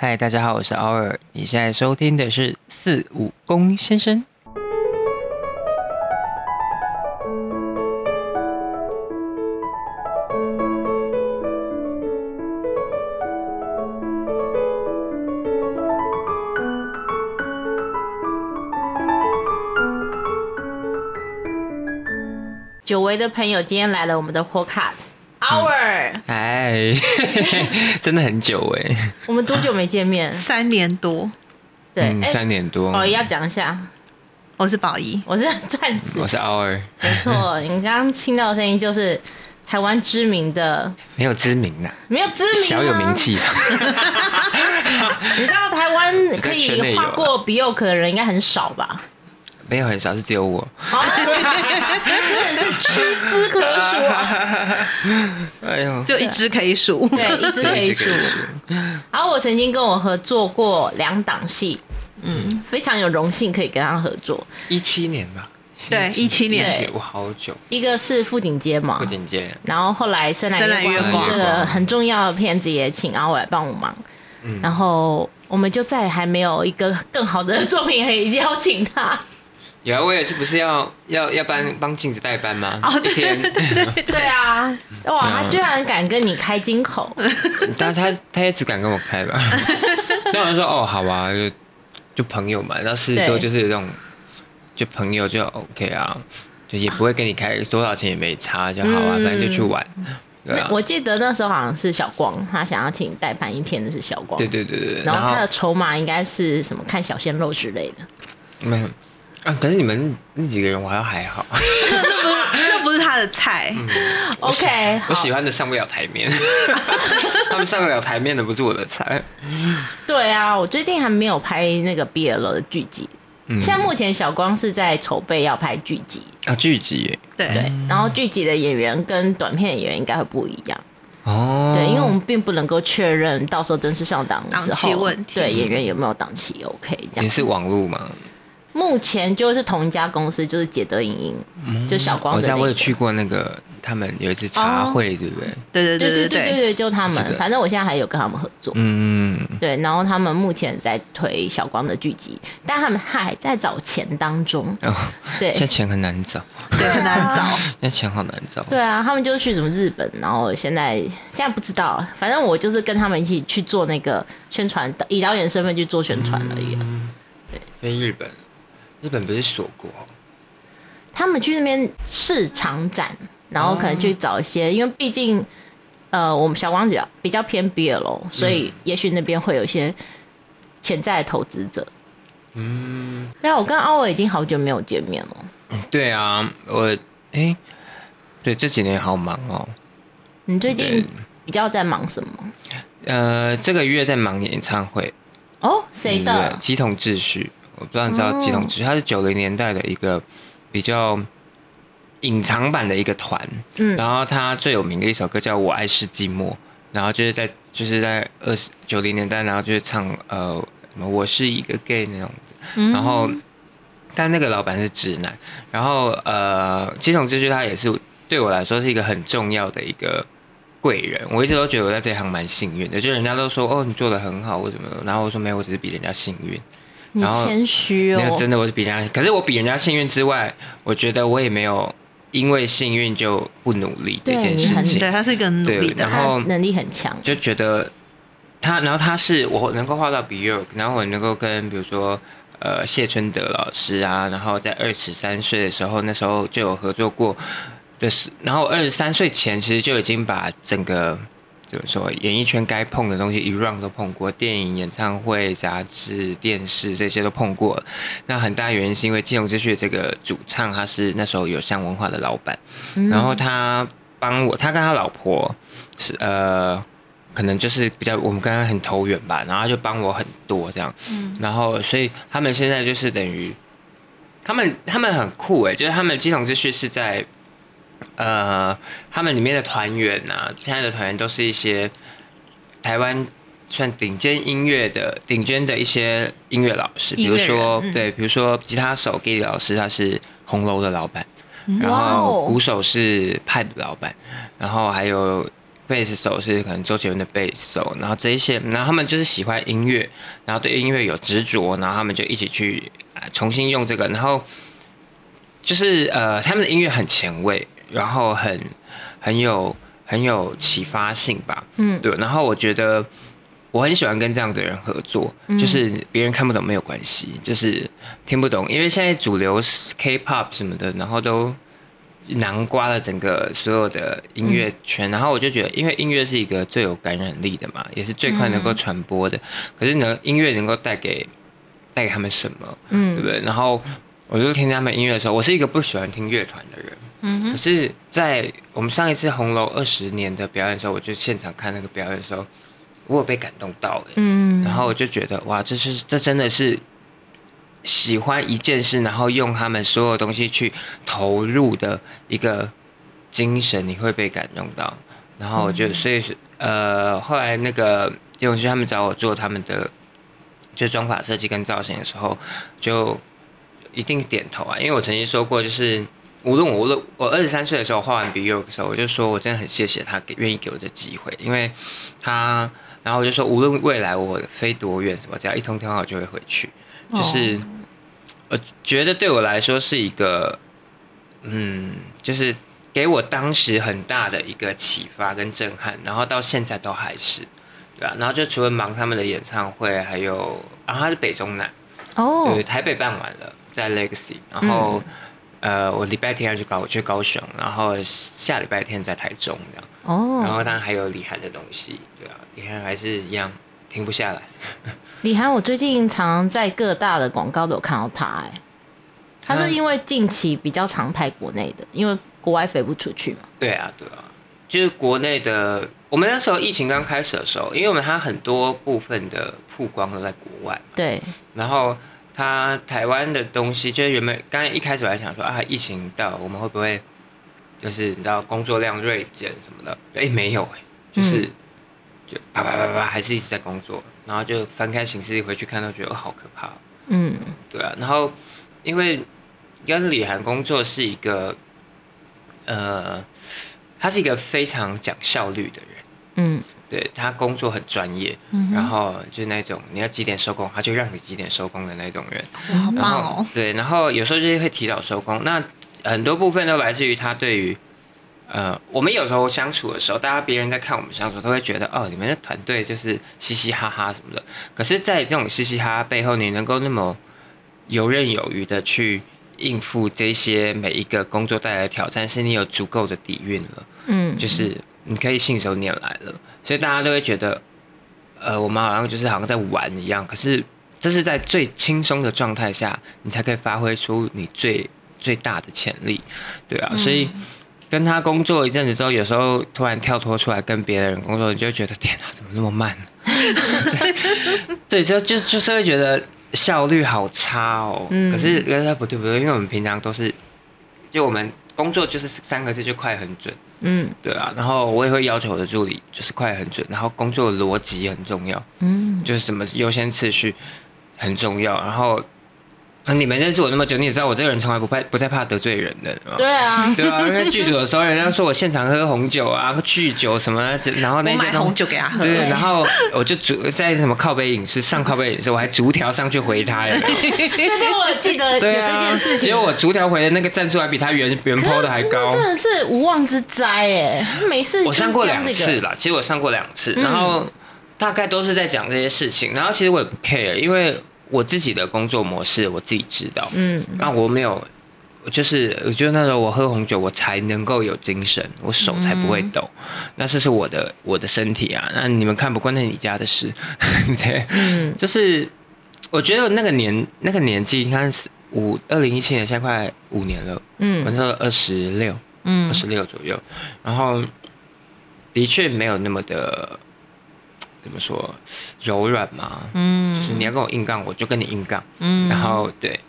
嗨，大家好，我是奥尔。你现在收听的是四五公先生。久违的朋友今天来了我们的 podcast hour，哎，真的很久哎，我们多久没见面？三年多，对，三年多。宝仪要讲一下，我是宝仪，我是钻石我，是奥尔，没错，你刚刚听到的声音就是台湾知名的，没有知名呐，没有知名，小有名。气。你知道台湾可以画过 Bjork 的人应该很少吧？没有很少，是只有我。哦 真的是屈指可数啊！哎呦，就一只可以数。对，一只可以数。然后我曾经跟我合作过两档戏，嗯，非常有荣幸可以跟他合作。一七年吧。对一七年对我好久。一个是富景街嘛富景街，然后后来深蓝月月光光这个很重要的片子也请阿伟来帮我忙，嗯然后我们就再还没有一个更好的作品可以邀请他。有啊，我也是不是要要要帮帮镜子代班吗？哦对对，对啊，哇，他居然敢跟你开金口，但 他他也只敢跟我开吧。那我就说哦，好啊，就就朋友嘛。然后是说就是这种，就朋友就 OK 啊，就也不会跟你开多少钱也没差就好啊，嗯反正就去玩。我记得那时候好像是小光，他想要请代班一天的是小光，对对对对。然后他的筹码应该是什么看小鲜肉之类的。没有啊，可是你们那几个人我好像还好，那不是他的菜，OK，我喜欢的上不了台面，他们上得了台面的不是我的菜。对啊，我最近还没有拍那个 BL 的剧集，嗯。现在目前小光是在筹备要拍剧集，啊，剧集。耶对对，然后剧集的演员跟短片演员应该会不一样，哦，对，因为我们并不能够确认到时候正式上档的时档期候问题，对演员有没有档期 OK 这样子。也是网路嘛，目前就是同一家公司，就是解德影音，就小光。我在，我有去过那个他们有一次茶会，对不对？对对对对对对对，就他们。反正我现在还有跟他们合作。嗯。对，然后他们目前在推小光的剧集，但他们还在找钱当中。哦。对。现在钱很难找。对，很难找。现在钱好难找。对啊，他们就是去什么日本，然后现在现在不知道，反正我就是跟他们一起去做那个宣传，以导演身份去做宣传而已。对。去日本。日本不是锁国？他们去那边市场展，然后可能去找一些，因为毕竟呃，我们小王子比较偏 BL，所以也许那边会有一些潜在的投资者。嗯，对啊，我跟奥伟已经好久没有见面了。对啊，我哎，对这几年好忙哦。你最近比较在忙什么？呃，这个月在忙演唱会，哦，谁对的？鸡同秩序，我不知道你知道鸡同秩序，它是九零年代的一个比较隐藏版的一个团，嗯。然后他最有名的一首歌叫《我爱是寂寞》，然后就是在就是在二十九零年代，然后就是唱呃什么我是一个 gay 那种。嗯。然后，但那个老板是直男，然后呃，基统秩序他也是对我来说是一个很重要的一个贵人，我一直都觉得我在这一行蛮幸运的，就人家都说哦你做的很好或怎么？的，然后我说没有，我只是比人家幸运，你然后谦虚哦。没有真的我是比人家，可是我比人家幸运之外，我觉得我也没有因为幸运就不努力这件事情，对，他是一个很努力的然后能力很强。就觉得他，然后他是我能够画到 Bjork，然后我能够跟比如说呃谢春德老师啊，然后在二十三岁的时候，那时候就有合作过的是，然后二十三岁前其实就已经把整个。怎么说？演艺圈该碰的东西一 round 都碰过，电影、演唱会、杂志、电视这些都碰过了。那很大原因是因为金融之序这个主唱他是那时候有香文化的老板，嗯然后他帮我，他跟他老婆是呃，可能就是比较我们刚刚很投缘吧，然后他就帮我很多这样，然后所以他们现在就是等于他们他们很酷诶，就是他们基统秩序是在呃他们里面的团员呐，现在的团员都是一些台湾。算顶尖音乐的顶尖的一些音乐老师，比如说对，比如说吉他手 Gilly 老师，他是红楼的老板，然哇后哦。鼓手是 Pipe 老板，然后还有贝斯手是可能周杰伦的贝斯手，然后这一些，然后他们就是喜欢音乐，然后对音乐有执着，然后他们就一起去呃重新用这个，然后就是呃他们的音乐很前卫，然后很很有很有启发性吧，嗯对，然后我觉得我很喜欢跟这样的人合作，就是别人看不懂没有关系，就是听不懂，因为现在主流 K-pop 什么的，然后都囊括了整个所有的音乐圈，然后我就觉得，因为音乐是一个最有感染力的嘛，也是最快能够传播的，可是呢，音乐能够带给带给他们什么，嗯对不嗯对？然后我就听他们音乐的时候，我是一个不喜欢听乐团的人。可是，在我们上一次红楼二十年的表演的时候，我就现场看那个表演的时候，我有被感动到哎、嗯，然后我就觉得哇，这是这真的是喜欢一件事，然后用他们所有东西去投入的一个精神，你会被感动到。然后我就所以是呃，后来那个叶永旭他们找我做他们的就妆法设计跟造型的时候，就一定点头啊，因为我曾经说过，就是无论我无论我二十三岁的时候画完 b e y o 的时候，我就说我真的很谢谢他给愿意给我这机会，因为他，然后我就说无论未来我飞多远，什么只要一通电话我就会回去，就是、我觉得对我来说是一个，嗯，就是给我当时很大的一个启发跟震撼，然后到现在都还是。对啊，然后就除了忙他们的演唱会，还有，然后他是北中南，哦。对，，台北办完了，在 Legacy，然后、呃，我礼拜天要去高去高雄，然后下礼拜天在台中这样，哦然哦，后当然还有李涵的东西，对啊，李涵还是一样停不下来，李涵，我最近常在各大的广告都有看到他，哎，他是因为近期比较常拍国内的，因为国外飞不出去嘛。对啊，对啊，就是国内的，我们那时候疫情刚开始的时候，因为我们它很多部分的曝光都在国外嘛，对，然后它台湾的东西，就是原本刚才一开始我还想说啊，疫情到我们会不会就是你知道工作量锐减什么的？哎，没有哎、就是、就啪啪啪啪还是一直在工作，然后就翻开行事历回去看，都觉得哦好可怕哦，嗯对啊，然后因为跟李涵工作是一个呃，他是一个非常讲效率的人。嗯对他工作很专业，嗯然后就是那种你要几点收工，他就让你几点收工的那种人。哇，好棒哦！对，然后有时候就是会提早收工，那很多部分都来自于他对于，呃，我们有时候相处的时候，大家别人在看我们相处，都会觉得哦，你们的团队就是嘻嘻哈哈什么的。可是，在这种嘻嘻哈哈背后，你能够那么游刃有余的去应付这些每一个工作带来的挑战，是你有足够的底蕴了。嗯，就是你可以信手拈来了，所以大家都会觉得，呃，我们好像就是好像在玩一样。可是这是在最轻松的状态下，你才可以发挥出你最最大的潜力，对啊。所以跟他工作一阵子之后，有时候突然跳脱出来跟别人工作，你就会觉得天啊，怎么那么慢？对，就就就是会觉得效率好差哦。嗯可是可是不对不对，因为我们平常都是，就我们工作就是三个字，就快很准。嗯对啊，然后我也会要求我的助理就是快很准，然后工作逻辑很重要，嗯就是什么优先次序很重要。然后呃你们认识我那么久，你也知道我这个人从来不怕不再怕得罪人的，对啊，对啊，因为剧组的时候，人家说我现场喝红酒啊、酗酒什么的，然后那些东西买红酒给他喝，对，然后我就逐在什么靠背影视 上靠背影视，我还逐条上去回他，有没有？对对，我记得有这对啊，件事情。结果我逐条回的那个战术还比他原原 PO 的还高。真的是无妄之灾哎！每次我上过两次啦，其实我上过两次，嗯。然后大概都是在讲这些事情，然后其实我也不 care，因为我自己的工作模式我自己知道，嗯。那我没有，就是我觉得那时候我喝红酒，我才能够有精神，我手才不会抖，那这是我的我的身体啊，那你们看不惯那你家的事，对，嗯。就是我觉得那个年那个年纪，你看五二零一七年，现在快五年了，嗯。我那嗯时候二十六。嗯。二十六左右，然后的确没有那么的怎么说柔软嘛，嗯。就是你要跟我硬杠，我就跟你硬杠，嗯。然后对，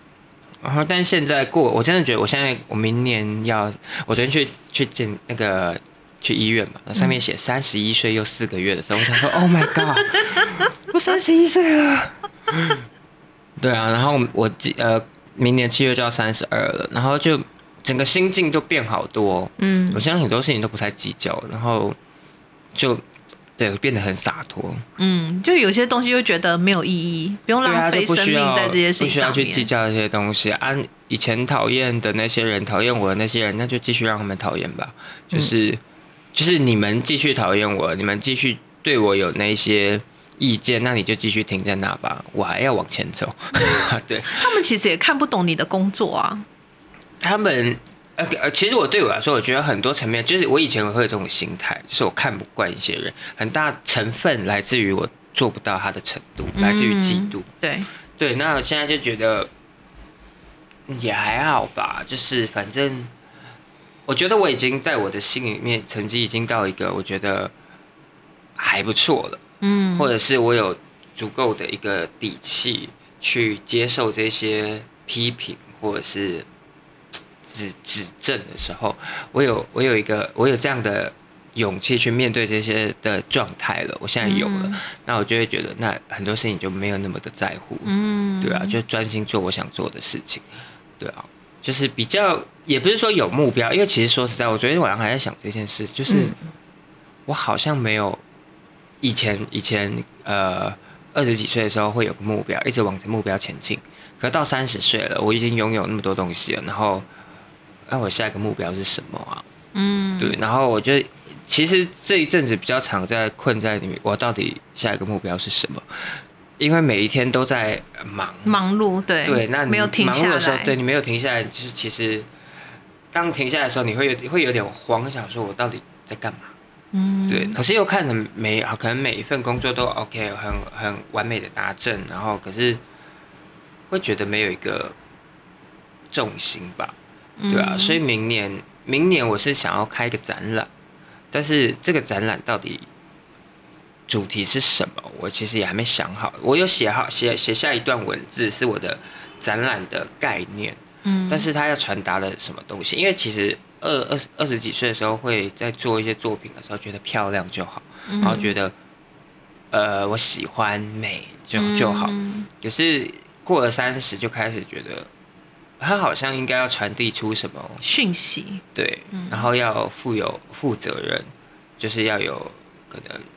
然后但现在过，我真的觉得我现在我明年要，我昨天去去见那个去医院嘛，上面写三十一岁又四个月的时候，我想说 Oh my God，我三十一岁了，对啊，然后我记呃明年七月就要三十二了，然后就整个心境就变好多、嗯。我现在很多事情都不太计较，然后就对变得很洒脱，嗯，就有些东西又觉得没有意义，不用浪费生命在这些事不需要去。计较这些东西啊。以前讨厌的那些人，讨厌我的那些人，那就继续让他们讨厌吧。就是、就是你们继续讨厌我，你们继续对我有那些意见，那你就继续停在那吧，我还要往前走。对他们其实也看不懂你的工作啊。他们。呃呃，其实我对我来说，我觉得很多层面，就是我以前会有这种心态，就是我看不惯一些人，很大成分来自于我做不到他的程度，来自于嫉妒。对，对，那我现在就觉得也还好吧，就是反正我觉得我已经在我的心里面成绩已经到一个我觉得还不错了，嗯，或者是我有足够的一个底气去接受这些批评或者是指指正的时候，我有我有一个我有这样的勇气去面对这些的状态了，我现在有了，嗯。那我就会觉得那很多事情就没有那么的在乎，嗯，对啊，就专心做我想做的事情，对啊，就是比较也不是说有目标，因为其实说实在，我昨天晚上还在想这件事，就是嗯。我好像没有以前以前呃二十几岁的时候会有个目标，一直往着目标前进，可到三十岁了，我已经拥有那么多东西了，然后那我下一个目标是什么啊？嗯，对，然后我就其实这一阵子比较常在困在里面，我到底下一个目标是什么？因为每一天都在忙，忙碌，对对，那你没有停下忙碌的时候，对你没有停下来，就是其实当停下来的时候，你会有会有点慌，想说我到底在干嘛？嗯，对，可是又看着每可能每一份工作都 OK，很很完美的达阵，然后可是会觉得没有一个重心吧，嗯对啊，所以明年明年我是想要开一个展览，但是这个展览到底主题是什么，我其实也还没想好。我有写好写写下一段文字，是我的展览的概念，嗯，但是他要传达的什么东西？因为其实二二十二十几岁的时候，会在做一些作品的时候，觉得漂亮就好，嗯然后觉得呃我喜欢美就就好。嗯可是过了三十，就开始觉得他好像应该要传递出什么讯息，对嗯，然后要负有负责任，就是要有可能。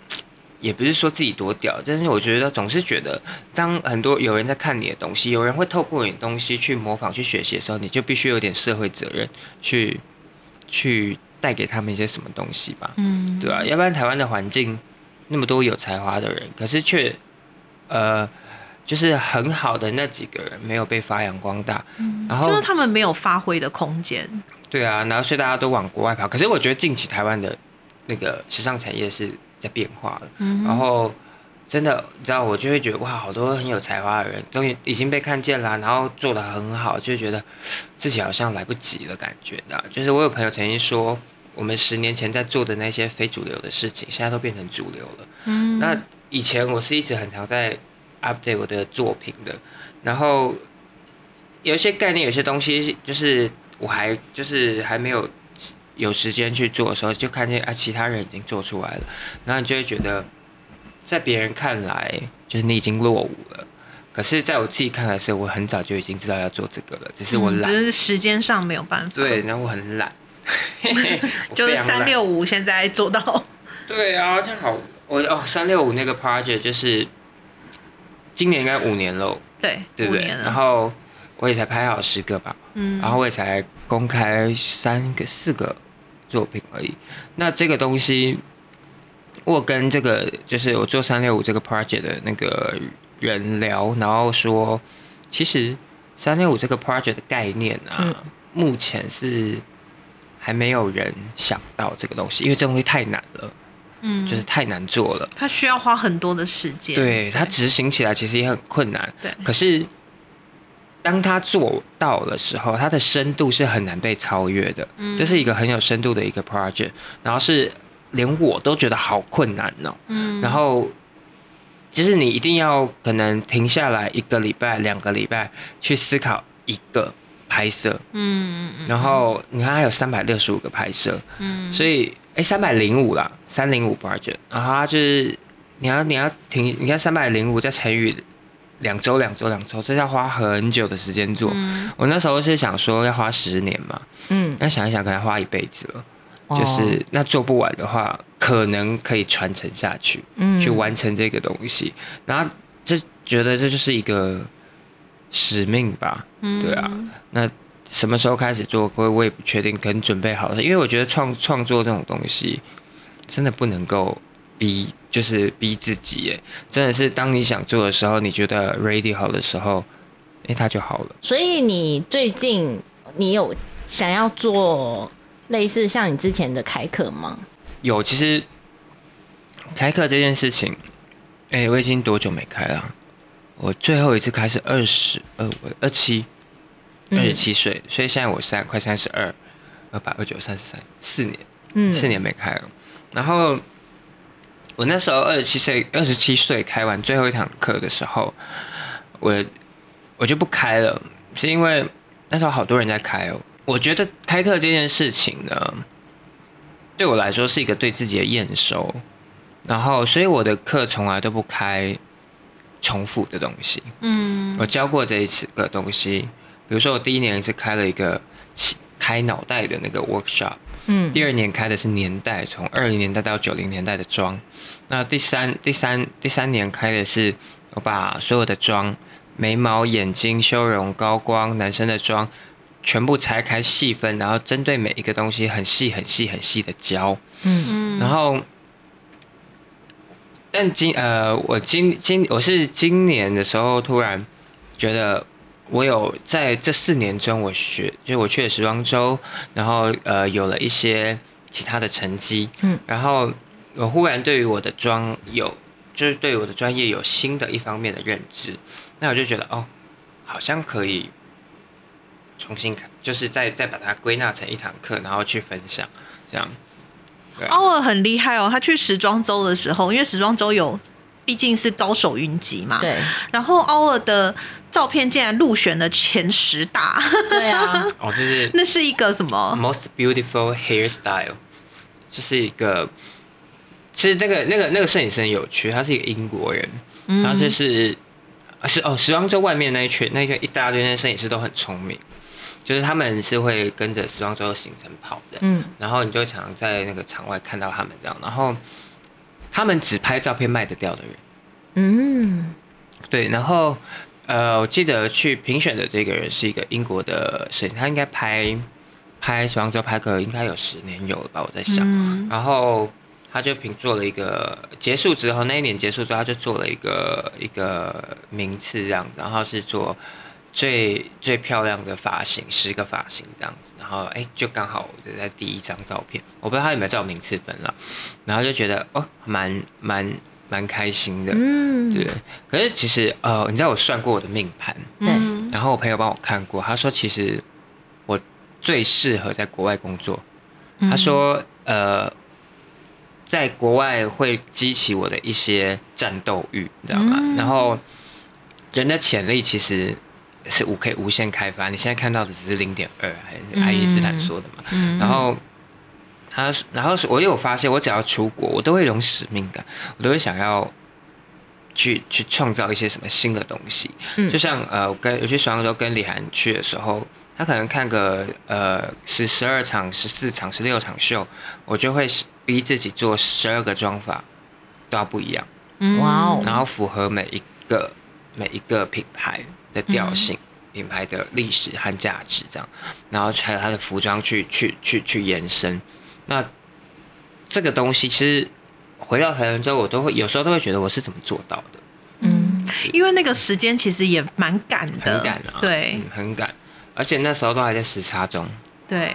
也不是说自己多屌，但是我觉得总是觉得，当很多有人在看你的东西，有人会透过你的东西去模仿、去学习的时候，你就必须有点社会责任，去去带给他们一些什么东西吧，嗯，对啊，要不然台湾的环境那么多有才华的人，可是却呃，就是很好的那几个人没有被发扬光大，然后就是他们没有发挥的空间，对啊，然后所以大家都往国外跑。可是我觉得近期台湾的那个时尚产业是在变化的，嗯然后真的，你知道，我就会觉得哇，好多很有才华的人终于已经被看见了，然后做的很好，就觉得自己好像来不及的感觉的。就是我有朋友曾经说，我们十年前在做的那些非主流的事情，现在都变成主流了。嗯，那以前我是一直很常在 update 我的作品的，然后有一些概念，有些东西就是我还就是还没有有时间去做的时候，就看见啊其他人已经做出来了，然后你就会觉得，在别人看来就是你已经落伍了。可是，在我自己看来，是我很早就已经知道要做这个了，只是我懒。嗯只是时间上没有办法，对，，然后我很懒，就是三六五现在做到，对啊，这样好。我哦，三六五那个 project 就是今年应该五年了，对，对不对？五年了，然后我也才拍好十个吧，嗯，然后我也才公开三个、四个作品而已。那这个东西，我跟这个就是我做三六五这个 project 的那个人聊，然后说，其实三六五这个 project 的概念啊，嗯目前是还没有人想到这个东西，因为这东西太难了，嗯，就是太难做了。它需要花很多的时间，对它执行起来其实也很困难。对。可是当他做到的时候，它的深度是很难被超越的。嗯。这是一个很有深度的一个 project，然后是连我都觉得好困难哦。嗯，然后就是你一定要可能停下来一个礼拜、两个礼拜去思考一个拍摄，嗯嗯嗯。然后你看还有三百六十五个拍摄，嗯，所以哎三百零五啦，三零五 budget，然后它就是你要你要停，你看三百零五再乘以两周两周两周，这要花很久的时间做。嗯我那时候是想说要花十年嘛，嗯，那想一想可能要花一辈子了。就是那做不完的话，可能可以传承下去，嗯去完成这个东西。然后这觉得这就是一个使命吧，对啊。那什么时候开始做，我我也不确定，可能准备好了。因为我觉得创创作这种东西，真的不能够逼，就是逼自己。耶，真的是当你想做的时候，你觉得 ready 好的时候，哎，它就好了。所以你最近你有想要做类似像你之前的开课吗？有，其实开课这件事情，哎、我已经多久没开了啊？我最后一次开是二十二，我二七，二十七岁，所以现在我三快三十二，二八二九三十三，四年，嗯四年没开了。然后我那时候二十七岁，二十七岁开完最后一堂课的时候，我我就不开了，是因为那时候好多人在开哦。我觉得开课这件事情呢，对我来说是一个对自己的验收，然后所以我的课从来都不开重复的东西。嗯我教过这一次的东西，比如说我第一年是开了一个起开脑袋的那个 workshop，嗯第二年开的是年代，从二零年代到九零年代的妆。那第三、第三、第三年开的是我把所有的妆，眉毛、眼睛、修容、高光、男生的妆，全部拆开细分，然后针对每一个东西很细、很细、很细的教。嗯嗯然后，但今呃，我今今我是今年的时候突然觉得，我有在这四年中，我学就我去了时装周，然后呃有了一些其他的成绩，嗯，然后我忽然对于我的妆有就是对我的专业有新的一方面的认知，那我就觉得哦，好像可以重新看，就是再再把它归纳成一堂课，然后去分享，这样。奥尔很厉害哦，他去时装周的时候，因为时装周有毕竟是高手云集嘛，。对。然后奥尔的照片竟然入选了前十大，对啊，哦，就是那是一个什么？most beautiful hairstyle，就是一个，其实那个那个那个摄影师很有趣，他是一个英国人，嗯。他就是啊是哦，时装周外面那一圈那个一大堆那些摄影师都很聪明，就是他们是会跟着时装周的行程跑的，嗯。然后你就常常在那个场外看到他们这样，然后他们只拍照片卖得掉的人。嗯对，然后呃，我记得去评选的这个人是一个英国的摄影，他应该拍拍时装周拍个应该有十年有了吧，我在想。嗯然后他就评做了一个结束之后，那一年结束之后，他就做了一个一个名次这样子，然后是做最最漂亮的发型，十个发型这样子，然后哎，就刚好我就在第一张照片，我不知道他有没有照名次分了，然后就觉得哦，蛮蛮蛮开心的，嗯，对，可是其实呃，你知道我算过我的命盘，对嗯然后我朋友帮我看过，他说其实我最适合在国外工作。嗯他说呃，在国外会激起我的一些战斗欲，你知道吗？嗯然后人的潜力其实是无可以无限开发，你现在看到的只是零点二，还是爱因斯坦说的嘛？嗯然后他，然后是我有发现，我只要出国，我都会有一种使命感，我都会想要去去创造一些什么新的东西。嗯就像呃，我跟我去时装周跟李涵去的时候，他可能看个呃十十二场、十四场、十六场秀，我就会逼自己做十二个妆法都要不一样，嗯哇哦然后符合每一个每一个品牌的调性。品牌的历史和价值，这样，然后还有它的服装去去去去延伸，那这个东西其实回到台湾之后，我都会有时候都会觉得我是怎么做到的，嗯。因为那个时间其实也蛮赶的，很赶啊，对。嗯，很赶，而且那时候都还在时差中，对，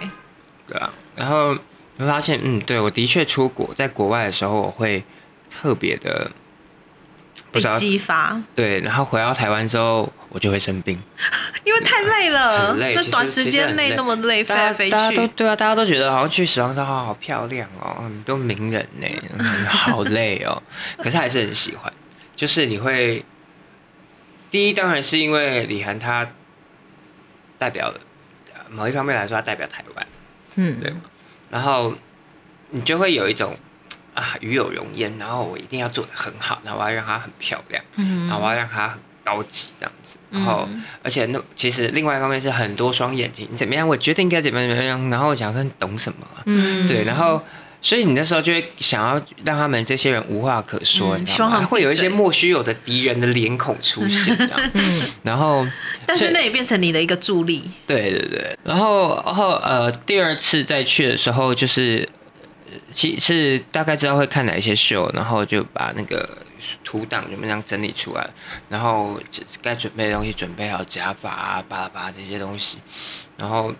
对啊，然后会发现，嗯，对我的确出国，在国外的时候，我会特别的不被知道，激发，对，然后回到台湾之后，我就会生病，因为太累了，很累那短时间内那么累，飞来飞大家都去，对啊，大家都觉得好像去时装周好好漂亮哦，很多名人呢，嗯好累哦，可是还是很喜欢，就是你会，第一当然是因为李涵他代表某一方面来说，他代表台湾。嗯。对。然后你就会有一种啊与有荣焉，然后我一定要做的很好，然后我要让它很漂亮，嗯。然后我要让它很高级这样子。然后，而且那其实另外一方面是很多双眼睛，你怎么样？我决定应该怎么样怎么样。然后我想说你懂什么？嗯，对。然后，所以你那时候就会想要让他们这些人无话可说，你知道吗？会有一些莫须有的敌人的脸孔出现，嗯。然后，但是那也变成你的一个助力。对对对。然后后呃，第二次再去的时候，就是其是大概知道会看哪一些秀，然后就把那个。图档怎么样整理出来，然后该准备的东西准备好，假发啊、巴拉巴拉这些东西，然后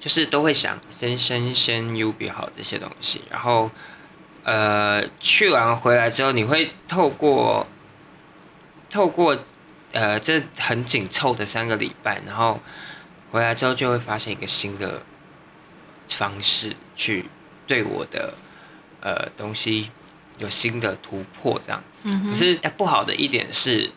就是都会想先先先 U 比好这些东西，然后呃去完回来之后，你会透过透过呃这很紧凑的三个礼拜，然后回来之后就会发现一个新的方式去对我的呃东西。有新的突破，这样。嗯。可是不好的一点是，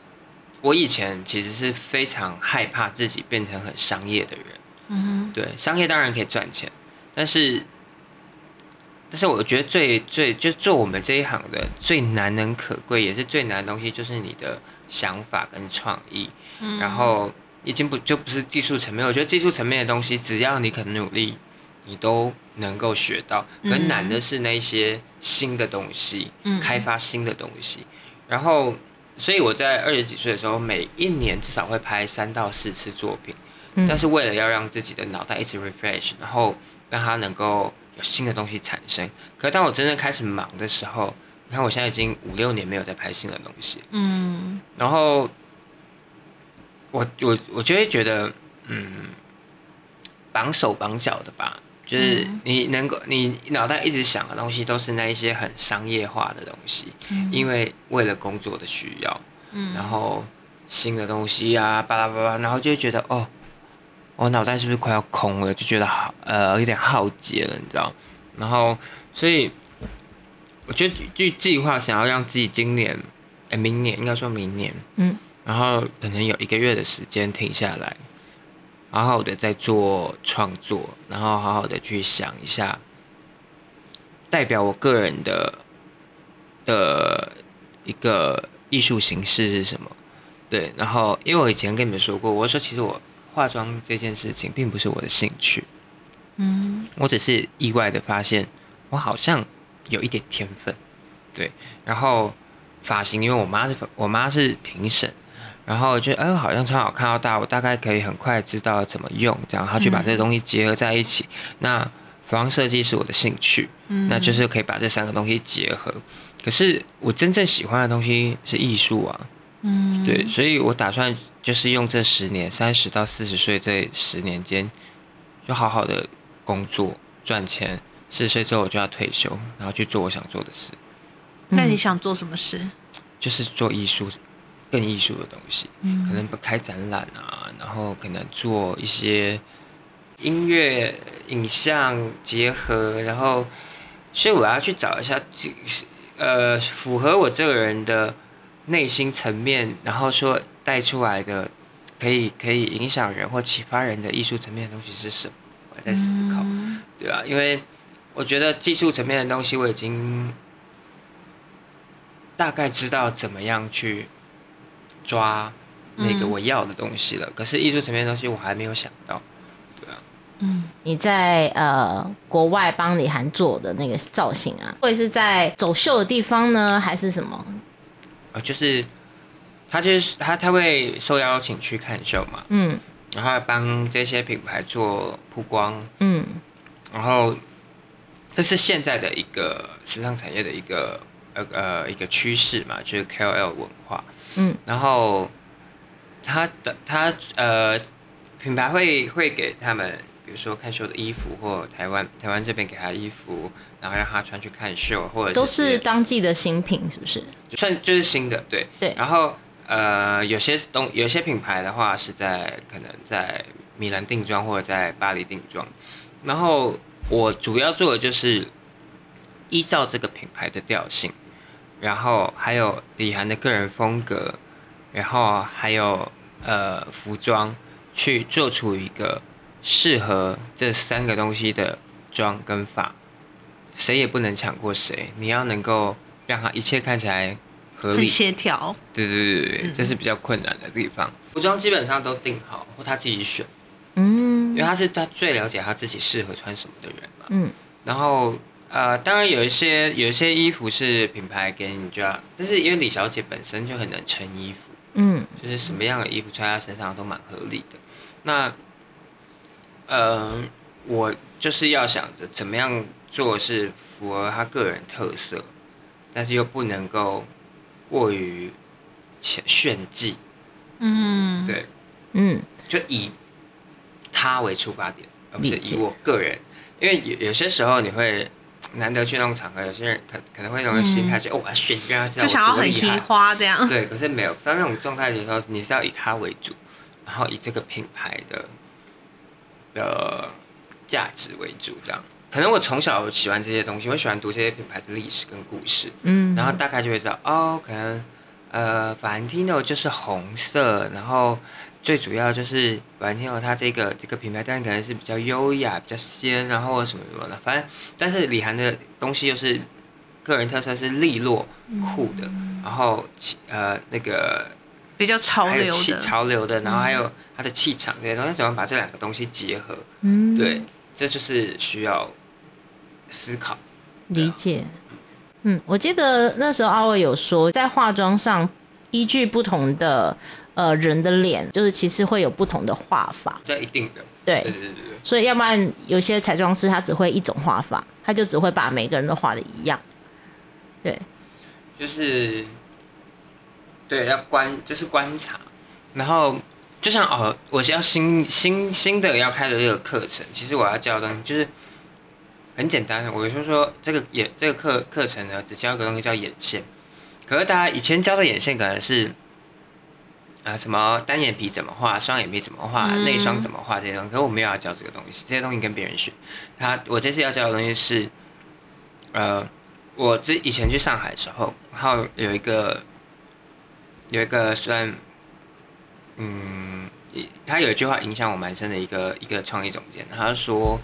我以前其实是非常害怕自己变成很商业的人。嗯对，商业当然可以赚钱，但是，但是我觉得最最就做我们这一行的最难能可贵，也是最难的东西，就是你的想法跟创意。嗯。然后已经不就不是技术层面，我觉得技术层面的东西，只要你肯努力。你都能够学到，很难的是那些新的东西，开发新的东西。然后，所以我在二十几岁的时候，每一年至少会拍三到四次作品。但是为了要让自己的脑袋一直 refresh，然后让它能够有新的东西产生。可是当我真正开始忙的时候，你看我现在已经五六年没有在拍新的东西。嗯。然后，我我我就会觉得，嗯，绑手绑脚的吧。就是你能够，你脑袋一直想的东西都是那一些很商业化的东西，因为为了工作的需要，然后新的东西啊，巴拉巴拉，然后就会觉得哦，我脑袋是不是快要空了？就觉得好呃有点耗竭了，你知道？然后所以我觉得就计划想要让自己今年，哎，明年应该说明年，嗯，然后可能有一个月的时间停下来。好好的在做创作，然后好好的去想一下，代表我个人的的一个艺术形式是什么？对，然后因为我以前跟你们说过，我说其实我化妆这件事情并不是我的兴趣，嗯，我只是意外的发现我好像有一点天分，对，然后发型，因为我妈是我妈是评审。然后觉得，哎，好像穿好看到大，我大概可以很快知道怎么用，这样，然后去把这些东西结合在一起。那服装设计是我的兴趣，那就是可以把这三个东西结合。可是我真正喜欢的东西是艺术啊，嗯，对，所以我打算就是用这十年，三十到四十岁这十年间，就好好的工作赚钱。四十岁之后我就要退休，然后去做我想做的事。那你想做什么事？就是做艺术。更艺术的东西，可能不开展览啊，然后可能做一些音乐、影像结合，然后，所以我要去找一下，呃，符合我这个人的内心层面，然后说带出来的，可以可以影响人或启发人的艺术层面的东西是什么？我在思考，对吧？因为我觉得技术层面的东西我已经大概知道怎么样去。抓那个我要的东西了，可是艺术层面的东西我还没有想到，对啊。嗯，你在呃国外帮李涵做的那个造型啊，会是在走秀的地方呢，还是什么？呃，就是他就是他他会受邀请去看秀嘛，嗯，然后帮这些品牌做曝光，嗯，然后这是现在的一个时尚产业的一个呃呃一个趋势嘛，就是 KOL 文化。嗯，然后他的他呃品牌会会给他们，比如说看秀的衣服，或台湾台湾这边给他衣服，然后让他穿去看秀，或者都是当季的新品，是不是？算就是新的，对对。然后呃有些东有些品牌的话是在可能在米兰定妆或者在巴黎定妆，然后我主要做的就是依照这个品牌的调性。然后还有李涵的个人风格，然后还有呃服装，去做出一个适合这三个东西的妆跟发，谁也不能抢过谁。你要能够让它一切看起来合理。协调。对对对对对，嗯这是比较困难的地方。服装基本上都定好，或他自己选，嗯因为他是他最了解他自己适合穿什么的人嘛。嗯然后呃，当然有一些有一些衣服是品牌给你就要，但是因为李小姐本身就很能撑衣服，嗯。就是什么样的衣服穿在她身上都蛮合理的。那，呃，我就是要想着怎么样做是符合她个人特色，但是又不能够过于炫炫技，嗯，对，嗯。就以她为出发点，而不是以我个人，因为有有些时候你会。难得去那种场合，有些人可可能会那种心态，就哦，我要炫，让他知道就想要很嘻我多厉害。花这样。对，可是没有，当那种状态的时候，你是要以他为主，然后以这个品牌的的价值为主，这样。可能我从小喜欢这些东西，我喜欢读这些品牌的历史跟故事，嗯，然后大概就会知道，哦，可能呃，Valentino 就是红色，然后最主要就是 Valentino 它这个这个品牌，当然可能是比较优雅、比较仙，然后什么什么的，反正但是李涵的东西又是个人特色是利落酷的，然后呃那个比较潮流的，潮流的，然后还有它的气场这些东西，怎么把这两个东西结合？嗯对，这就是需要思考。理解。嗯，我记得那时候阿伟有说，在化妆上依据不同的呃人的脸，就是其实会有不同的画法。这一定的，对，对对对。所以要不然有些彩妆师他只会一种画法，他就只会把每个人都画的一样。对，就是对要观就是观察，然后就像哦，我是要新新新的要开的这个课程，其实我要教的东西就是很简单的，我就说这个眼这个课课程呢，只教一个东西叫眼线，可是大家以前教的眼线可能是。啊，什么单眼皮怎么画，双眼皮怎么画，嗯内双怎么画这些东西，可是我没有要教这个东西，这些东西跟别人学。他我这次要教的东西是，呃，我之以前去上海的时候，然后有一个有一个算，嗯，他有一句话影响我蛮深的一个一个创意总监，他说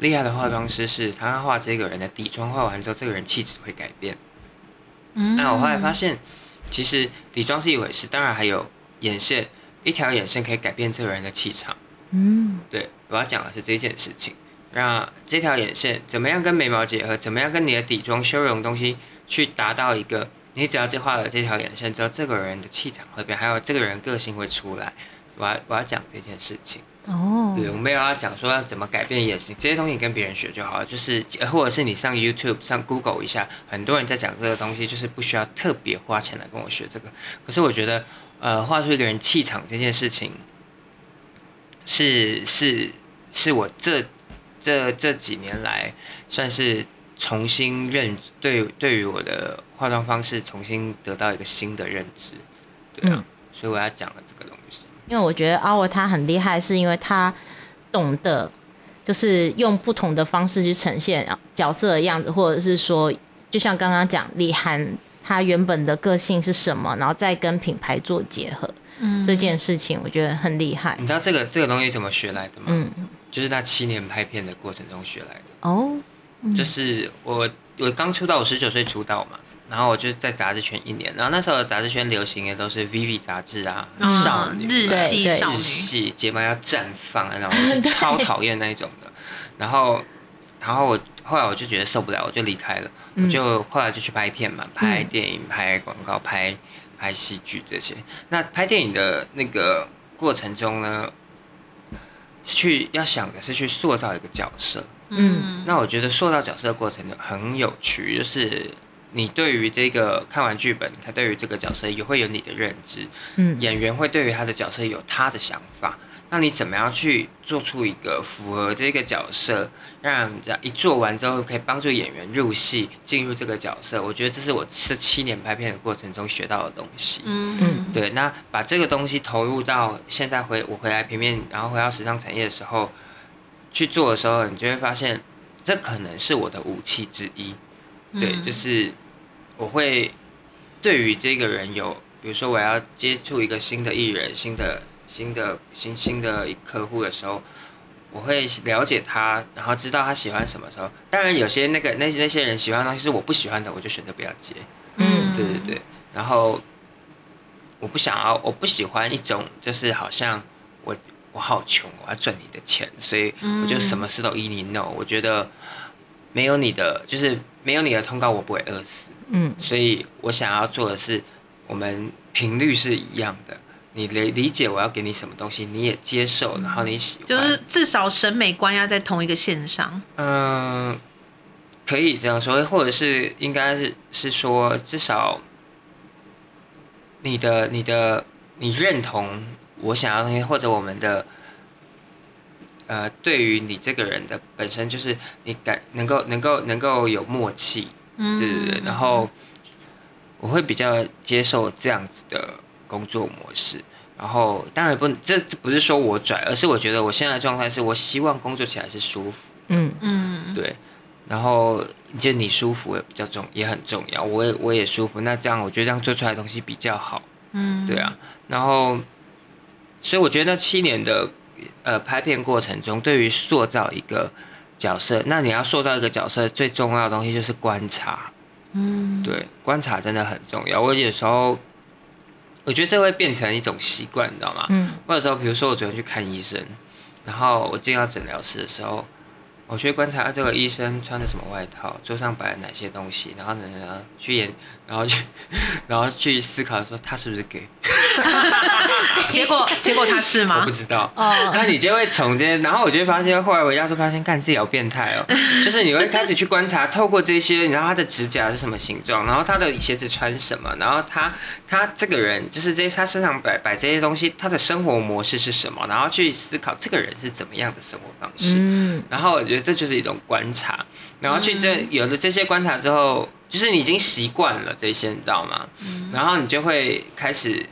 厉害的化妆师是他画这个人的底妆画完之后，这个人气质会改变。嗯那我后来发现，其实底妆是一回事，当然还有眼线，一条眼线可以改变这个人的气场。嗯对，我要讲的是这件事情。那这条眼线怎么样跟眉毛结合？怎么样跟你的底妆修容东西去达到一个？你只要这画了这条眼线之后，这个人的气场会变，还有这个人个性会出来。我要我要讲这件事情。哦，对，我没有要讲说要怎么改变眼型，这些东西你跟别人学就好了。就是呃或者是你上 YouTube 上 Google 一下，很多人在讲这个东西，就是不需要特别花钱来跟我学这个。可是我觉得，呃，画出一个人气场这件事情，是是是我这这这几年来算是重新认对对于我的化妆方式重新得到一个新的认知，对啊，嗯所以我要讲的这个东西。因为我觉得阿伟他很厉害，是因为他懂得就是用不同的方式去呈现角色的样子，或者是说，就像刚刚讲李涵他原本的个性是什么，然后再跟品牌做结合，嗯这件事情我觉得很厉害。你知道这个这个东西怎么学来的吗？嗯，就是他七年拍片的过程中学来的。哦，嗯就是我我刚出道，我十九岁出道嘛，然后我就在杂志圈一年，然后那时候的杂志圈流行的都是 VV 杂志啊，嗯少女日系少女，系睫毛要绽放啊那种，超讨厌那一种的。然后，然后我后来我就觉得受不了，我就离开了。嗯我就后来就去拍片嘛，拍电影、拍广告、拍拍戏剧这些。那拍电影的那个过程中呢，去要想的是去塑造一个角色。嗯那我觉得塑造角色的过程很有趣，就是你对于这个看完剧本，他对于这个角色也会有你的认知，嗯演员会对于他的角色有他的想法。那你怎么样去做出一个符合这个角色，让人家一做完之后可以帮助演员入戏，进入这个角色？我觉得这是我这七年拍片的过程中学到的东西。嗯嗯对，那把这个东西投入到现在回我回来平面，然后回到时尚产业的时候去做的时候，你就会发现，这可能是我的武器之一。对，嗯就是我会对于这个人有，比如说我要接触一个新的艺人、新的、新的、新新的一客户的时候，我会了解他，然后知道他喜欢什么时候。当然，有些那个那那些人喜欢的东西是我不喜欢的，我就选择不要接。嗯对对对，然后我不想要，我不喜欢一种就是好像我我好穷，我要赚你的钱，所以我就什么事都依你 no。我觉得没有你的就是没有你的通告，我不会饿死。嗯所以我想要做的是，我们频率是一样的。你理理解我要给你什么东西，你也接受，然后你喜欢，就是至少审美观要在同一个线上。嗯，可以这样说，或者是应该是是说，至少你的你的你认同我想要的东西，或者我们的呃，对于你这个人的本身就是你感能够能够能够有默契，嗯。对对对，然后我会比较接受这样子的工作模式。然后当然不，这这不是说我拽，而是我觉得我现在的状态是我希望工作起来是舒服。嗯嗯，对，然后就你舒服也比较重，也很重要。我也我也舒服，那这样我觉得这样做出来的东西比较好。嗯，对啊，然后所以我觉得七年的呃拍片过程中，对于塑造一个角色，那你要塑造一个角色最重要的东西就是观察。嗯，对，观察真的很重要。我有时候我觉得这会变成一种习惯，你知道吗？嗯或者说，比如说我昨天去看医生，然后我进到诊疗室的时候，我去观察这个医生穿的什么外套，桌上摆了哪些东西，然后呢，然后去研，然后去，然后去思考说他是不是 gay，结果结果他是吗我不？知道。哦，那你就会从这些，然后我就会发现，后来我要是发现，干自己好变态哦，就是你会开始去观察，透过这些，然后他的指甲是什么形状，然后他的鞋子穿什么，然后他他这个人就是这些他身上摆摆这些东西，他的生活模式是什么，然后去思考这个人是怎么样的生活方式。嗯然后我觉得这就是一种观察，然后去这有了这些观察之后，就是你已经习惯了这些，你知道吗？然后你就会开始，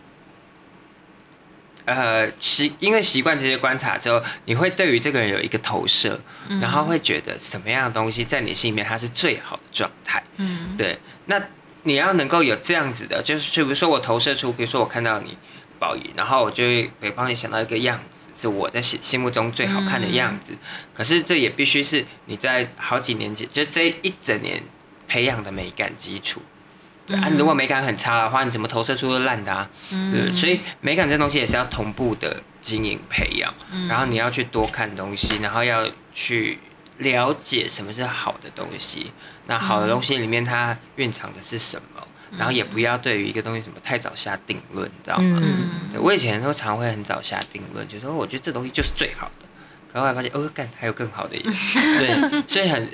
呃，习因为习惯这些观察之后，你会对于这个人有一个投射，然后会觉得什么样的东西在你心里面它是最好的状态。嗯。对，那你要能够有这样子的，就是比如说我投射出，比如说我看到你宝仪，然后我就会会帮你想到一个样子，是我在心心目中最好看的样子。可是这也必须是你在好几年前，就这一整年培养的美感基础。对啊，你如果美感很差的话，你怎么投射出都烂的啊？对，所以美感这东西也是要同步的经营培养，然后你要去多看东西，然后要去了解什么是好的东西。那好的东西里面它蕴藏的是什么？然后也不要对于一个东西什么太早下定论，你知道吗？嗯对我以前都常会很早下定论，就说哦我觉得这东西就是最好的，可后来发现哦，干还有更好的耶，对，所以很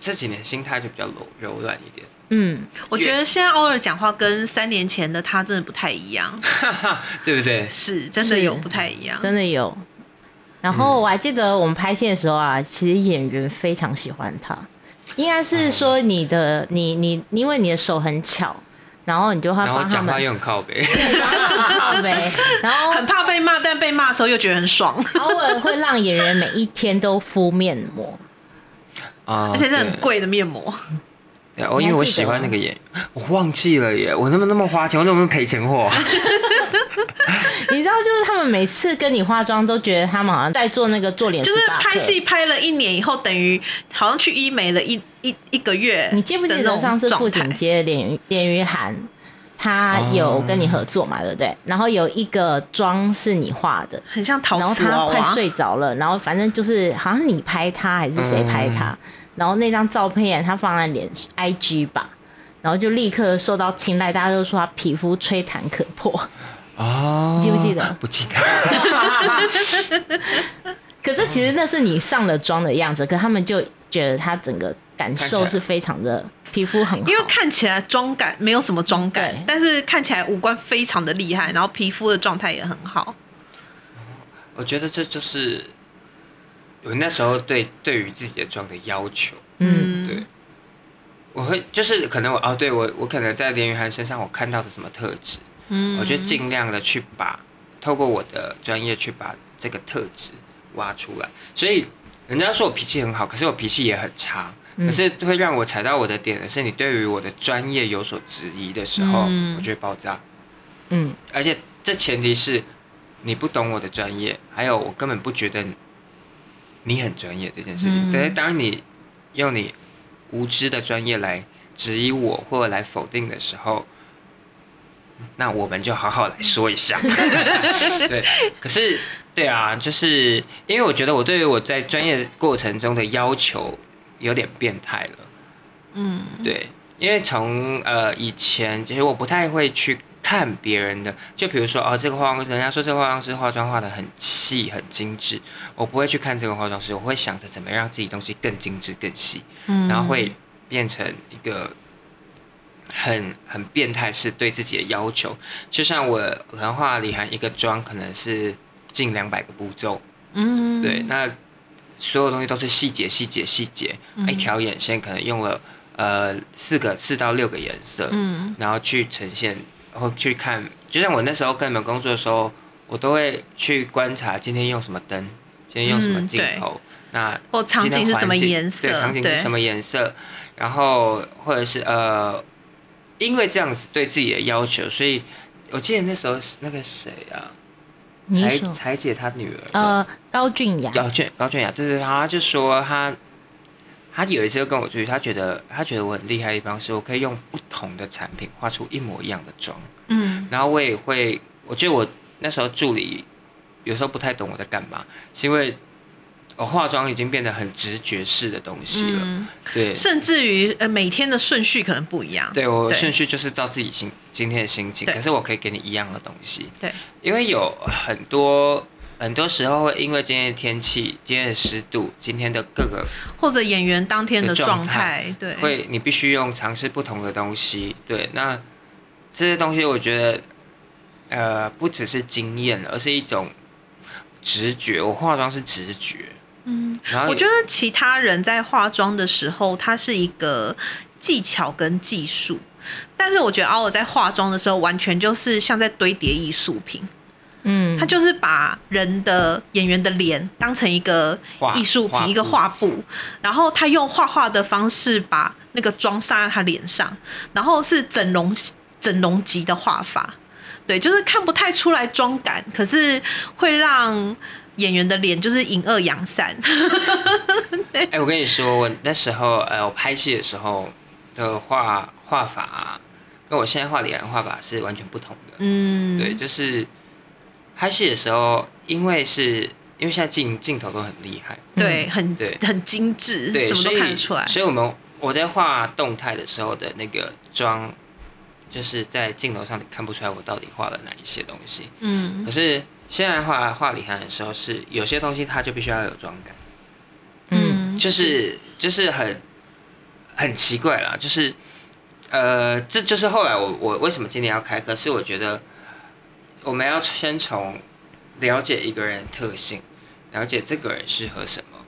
这几年心态就比较柔柔软一点，嗯，我觉得现在偶尔讲话跟三年前的他真的不太一样，哈哈，对不对？是真的有不太一样。真的有。然后我还记得我们拍戏的时候啊，其实演员非常喜欢他，应该是说你的你你因为你的手很巧，然后你就会然后帮他们讲话又很靠背，靠背，然后很怕被骂，但被骂的时候又觉得很爽，偶尔会让演员每一天都敷面膜。啊，而且是很对。贵的面膜。对，我因为我喜欢那个演员，我忘记了耶，我那么那么花钱，我怎么赔钱货？你知道，就是他们每次跟你化妆，都觉得他们好像在做那个做脸，就是拍戏。拍了一年以后，等于好像去医美了一一一个月。你记不记得上次富锦街脸脸于涵，他有跟你合作嘛，对不对？然后有一个妆是你画的，很像陶然后瓷娃娃他快睡着了，然后反正就是好像你拍他还是谁拍他，然后那张照片他放在脸 IG 吧，然后就立刻受到青睐，大家都说他皮肤吹弹可破。哦，记不记得 不记得。可是其实那是你上了妆的样子，可他们就觉得他整个感受是非常的皮肤很好，因为看起来妆感没有什么妆感，但是看起来五官非常的厉害，然后皮肤的状态也很好。我觉得这就是我那时候对对于自己的妆的要求。嗯对，我会就是可能我哦，对我我可能在连云涵身上我看到的什么特质，嗯我就尽量的去把透过我的专业去把这个特质挖出来。所以人家说我脾气很好，可是我脾气也很差。嗯可是会让我踩到我的点的是，你对于我的专业有所质疑的时候，嗯我就会爆炸。嗯而且这前提是你不懂我的专业，还有我根本不觉得你很专业这件事情。嗯但是当你用你无知的专业来质疑我或者来否定的时候，那我们就好好来说一下。对，可是对啊，就是因为我觉得我对于我在专业过程中的要求有点变态了。嗯，对，因为从呃以前，其实我不太会去看别人的，就比如说哦，这个化妆师，人家说这个化妆师化妆化的很细很精致，我不会去看这个化妆师，我会想着怎么让自己东西更精致更细，嗯。然后会变成一个很很变态式对自己的要求，就像我可能画李涵一个妆可能是近两百个步骤，嗯，对，那所有东西都是细节细节细节，嗯。一条眼线可能用了呃四个四到六个颜色，嗯。然后去呈现或去看，就像我那时候跟你们工作的时候，我都会去观察今天用什么灯，今天用什么镜头，那或场景是什么颜色对，场景是什么颜色，然后或者是呃，因为这样子对自己的要求，所以我记得那时候是那个谁啊，才你说？才姐她女儿，呃高俊雅，高俊高俊雅，对对，然后他就说他他有一次就跟我出去，他觉得他觉得我很厉害的地方是我可以用不同的产品画出一模一样的妆，嗯。然后我也会，我觉得我那时候助理有时候不太懂我在干嘛，是因为我化妆已经变得很直觉式的东西了，嗯，对。甚至于呃每天的顺序可能不一样。对我对。顺序就是照自己心今天的心情，可是我可以给你一样的东西。对，因为有很多很多时候会因为今天的天气、今天的湿度、今天的各个或者演员当天的的状状态对，会你必须用尝试不同的东西。对，那这些东西我觉得，呃，不只是经验，而是一种直觉。我化妆是直觉，嗯，然后我觉得其他人在化妆的时候，它是一个技巧跟技术，但是我觉得奥尔在化妆的时候，完全就是像在堆叠艺术品。嗯，他就是把人的演员的脸当成一个艺术品，一个画布，然后他用画画的方式把那个妆撒在他脸上，然后是整容整容级的画法，对，就是看不太出来妆感，可是会让演员的脸就是隐恶扬善。哎、我跟你说，我那时候呃，我拍戏的时候的画画法、啊，跟我现在画脸的画法是完全不同的。嗯，对，就是拍戏的时候，因为是因为现在镜镜头都很厉害，对，很对很精致，对，什么所以都看得出来。所以我们我在画动态的时候的那个妆，就是在镜头上你看不出来我到底画了哪一些东西。嗯可是现在画画李涵的时候是有些东西它就必须要有妆感。嗯就是就是很很奇怪啦，就是呃，这就是后来我我为什么今年要开课，是我觉得我们要先从了解一个人的特性，了解这个人适合什么，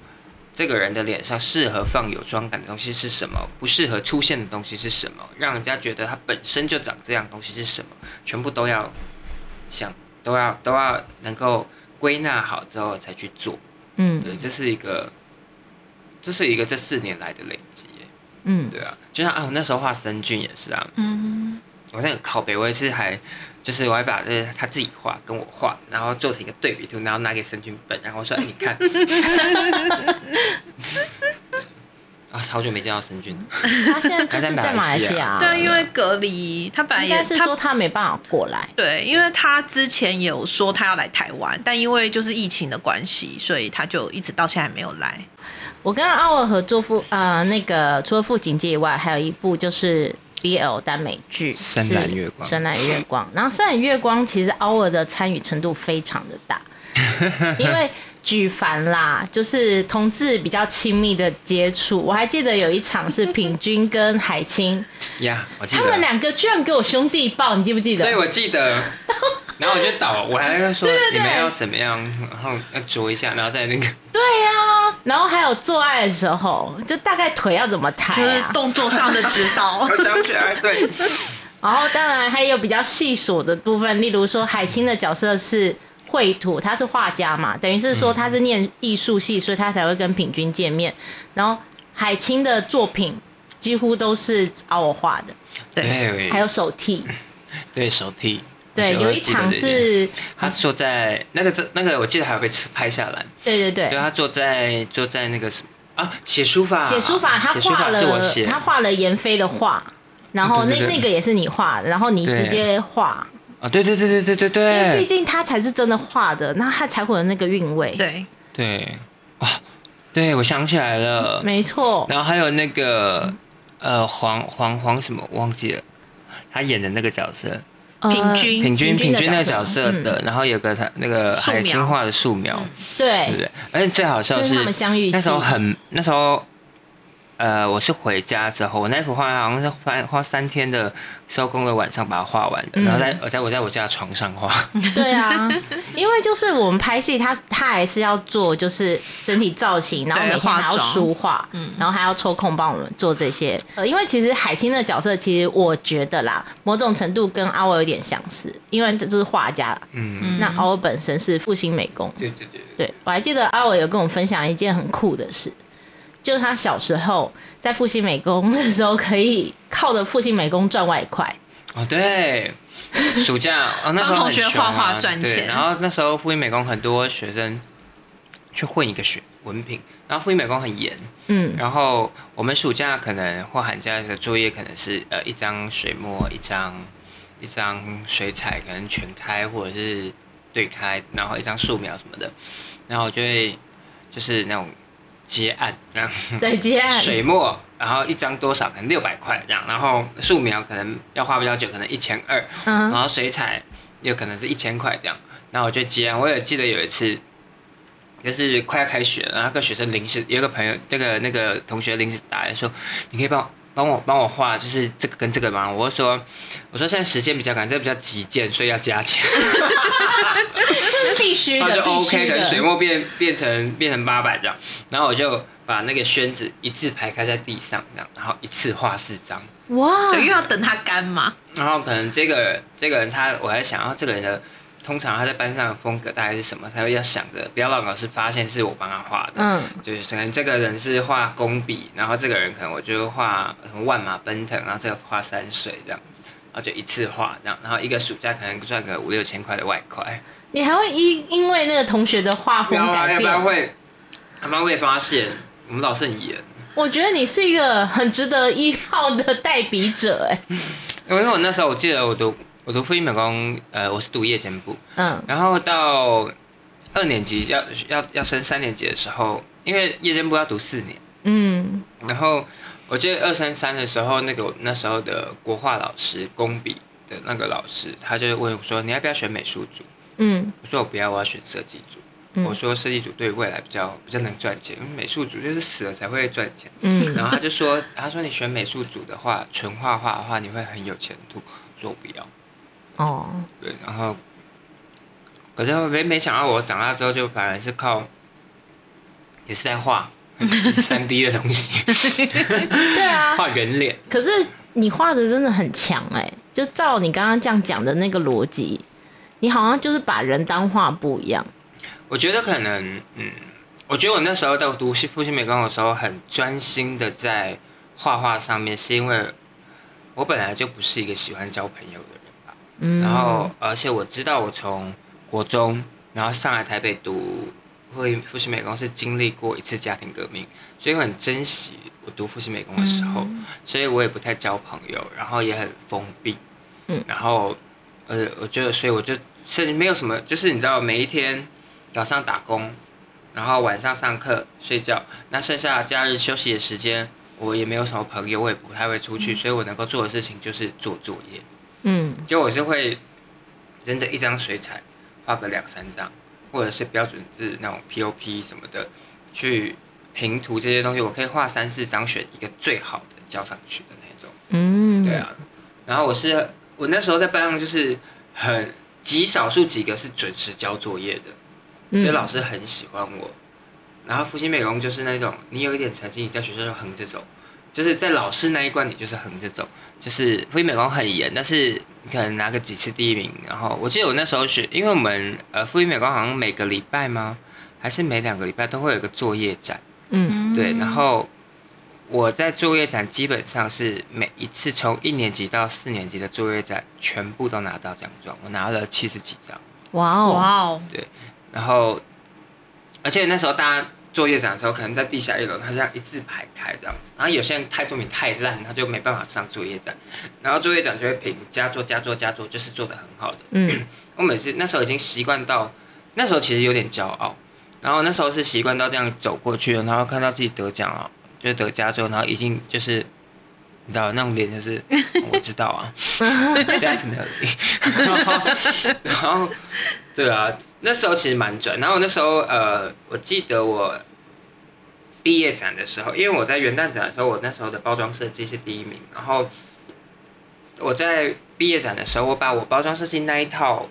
这个人的脸上适合放有妆感的东西是什么，不适合出现的东西是什么，让人家觉得他本身就长这样东西是什么，全部都要想，都要都要能够归纳好之后才去做。嗯对，这是一个，这是一个这四年来的累积。嗯，对啊，就像啊，我那时候画森俊也是啊，嗯，我那个靠北，我也是还，就是我还把这他自己画跟我画，然后做成一个对比图，然后拿给森俊本，然后我说，哎，你看，啊，好久没见到森俊，他现在就是在马来西亚，对啊，因为隔离，他本来应也是说他没办法过来。对，因为他之前有说他要来台湾，但因为就是疫情的关系，所以他就一直到现在还没有来。我跟奥尔合作副呃那个除了《副警戒》以外，还有一部就是 BL 耽美剧《深蓝月光。深蓝月光》，然后《深蓝月光》其实 Our 的参与程度非常的大，因为举凡啦，就是同志比较亲密的接触。我还记得有一场是平君跟海清，呀，我记他们得，两个居然给我兄弟抱，你记不记得？对，我记得，然后我就倒，我还在说 对对你们要怎么样，然后要啄一下，然后再那个，对呀、然后还有做爱的时候，就大概腿要怎么抬就是啊？动作上的指导 我。想起来，对，然后当然还有比较细琐的部分，例如说海清的角色是绘图，他是画家嘛，等于是说他是念艺术系，所以他才会跟品君见面。然后海清的作品几乎都是找我画的，对，还有手替。对手替，对，有一场是，他坐在那个是那个，我记得还有被拍下来，对对对，就他坐在坐在那个什么啊，写书法，写书法，他画了他画了闫飞的画，然后那那个也是你画的，然后你直接画，啊，对对对对对对因为毕竟他才是真的画的，那他才会有那个韵味。，对，对，哇，对我想起来了，没错，然后还有那个呃黄黄黄什么忘记了，他演的那个角色，呃平均平均平均那个角色嗯。的，然后有个他那个素描海清画的素描，对。不对，而且最好笑是是他们相遇那时候很那时候。呃，我是回家之后，我那幅画好像是花花三天的收工的晚上把它画完的，嗯。然后在我在我在我家床上画，对啊，因为就是我们拍戏，他他还是要做就是整体造型，然后对每天还要梳化，嗯。然后还要抽空帮我们做这些。呃，因为其实海清的角色，其实我觉得啦，某种程度跟阿伟有点相似，因为这就是画家，嗯，那阿伟本身是复兴美工。对对对。对我还记得阿伟有跟我分享一件很酷的事，就是他小时候在复兴美工的时候，可以靠着复兴美工赚外快。哦，对，暑假哦，那时候帮同学画画赚钱然后那时候复兴美工很多学生去混一个学文凭，然后复兴美工很严，嗯，然后我们暑假可能或寒假的作业可能是呃一张水墨，一张一张水彩，可能全开或者是对开，然后一张素描什么的，然后我就会就是那种结案这样。对，接案，水墨，然后一张多少？可能六百块这样，然后素描可能要花比较久，可能一千二，嗯然后水彩有可能是一千块这样，然后我就接案。我也记得有一次，就是快要开学了，然后那个学生临时有一个朋友，这个那个同学临时打来说，你可以帮我。帮我帮我画，就是这个跟这个嘛？我说，我说现在时间比较赶，这个比较急件，所以要加钱。这是必须的，那就必 OK，须可能水。墨变变成变成八百这样，然后我就把那个宣纸一次排开在地上这样，然后一次画四张，哇，对，因为要等它干嘛。然后可能这个这个人他我还想要这个人的。通常他在班上的风格大概是什么？他会要想着不要让老师发现是我帮他画的。嗯，就是，可能这个人是画工笔，然后这个人可能我就画什么万马奔腾，然后这个画山水这样子，然后就一次画这样，然后一个暑假可能赚个五六千块的外快。你还会因因为那个同学的画风改要不然变？会，他们会发现我们老师很严。我觉得你是一个很值得依靠的代笔者，哎，因为我那时候我记得我读我读复印美工，呃，我是读夜间部，嗯然后到二年级要要要升三年级的时候，因为夜间部要读四年，嗯然后我记得二三三的时候，那个那时候的国画老师工笔的那个老师，他就问我说你要不要选美术组？嗯我说我不要，我要选设计组。嗯我说设计组对未来比较比较能赚钱，因为美术组就是死了才会赚钱。嗯，然后他就说，他说你选美术组的话，纯画画的话，你会很有前途。我说我不要，哦，对，然后可是没没想到我长大之后就反而是靠，也是在画三 D 的东西，对啊，画人脸。可是你画的真的很强哎，就照你刚刚这样讲的那个逻辑，你好像就是把人当画布一样。我觉得可能，嗯，我觉得我那时候在读复兴美工的时候，很专心的在画画上面，是因为我本来就不是一个喜欢交朋友的人吧。嗯，然后，而且我知道我从国中，然后上来台北读会复兴美工是经历过一次家庭革命，所以我很珍惜我读复兴美工的时候，所以我也不太交朋友，然后也很封闭，嗯然后，呃，我觉得，所以我就甚至没有什么，就是你知道，每一天早上打工，然后晚上上课睡觉，那剩下假日休息的时间，我也没有什么朋友，我也不太会出去，所以我能够做的事情就是做作业。嗯就我是会真的一张水彩画个两三张，或者是标准字那种 POP 什么的，去平涂这些东西，我可以画三四张，选一个最好的交上去的那种。嗯，对，啊，然后我是我那时候在班上就是很极少数几个是准时交作业的，所以嗯老师很喜欢我。然后复兴美工就是那种你有一点成绩，你在学校就横着走，就是在老师那一关你就是横着走。就是复兴美工很严，但是你可能拿个几次第一名。然后我记得我那时候学，因为我们呃复兴美工好像每个礼拜吗？还是每两个礼拜都会有一个作业展。嗯对，然后我在作业展基本上是每一次从一年级到四年级的作业展全部都拿到奖状，我拿了七十几张。哇哦，哇哦，然后，而且那时候大家作业展的时候，可能在地下一楼，他这样一字排开这样子。然后有些人态度品太烂，他就没办法上作业展，然后作业展就会评加做加做加做，就是做的很好的。嗯我每次那时候已经习惯到，那时候其实有点骄傲，然后那时候是习惯到这样走过去了，然后看到自己得奖了，就是得加州，然后已经就是。你知道那种脸就是、哦我知道啊，definitely，然后然后对啊，那时候其实蛮准。然后那时候呃，我记得我毕业展的时候，因为我在元旦展的时候，我那时候的包装设计是第一名。然后我在毕业展的时候，我把我包装设计那一套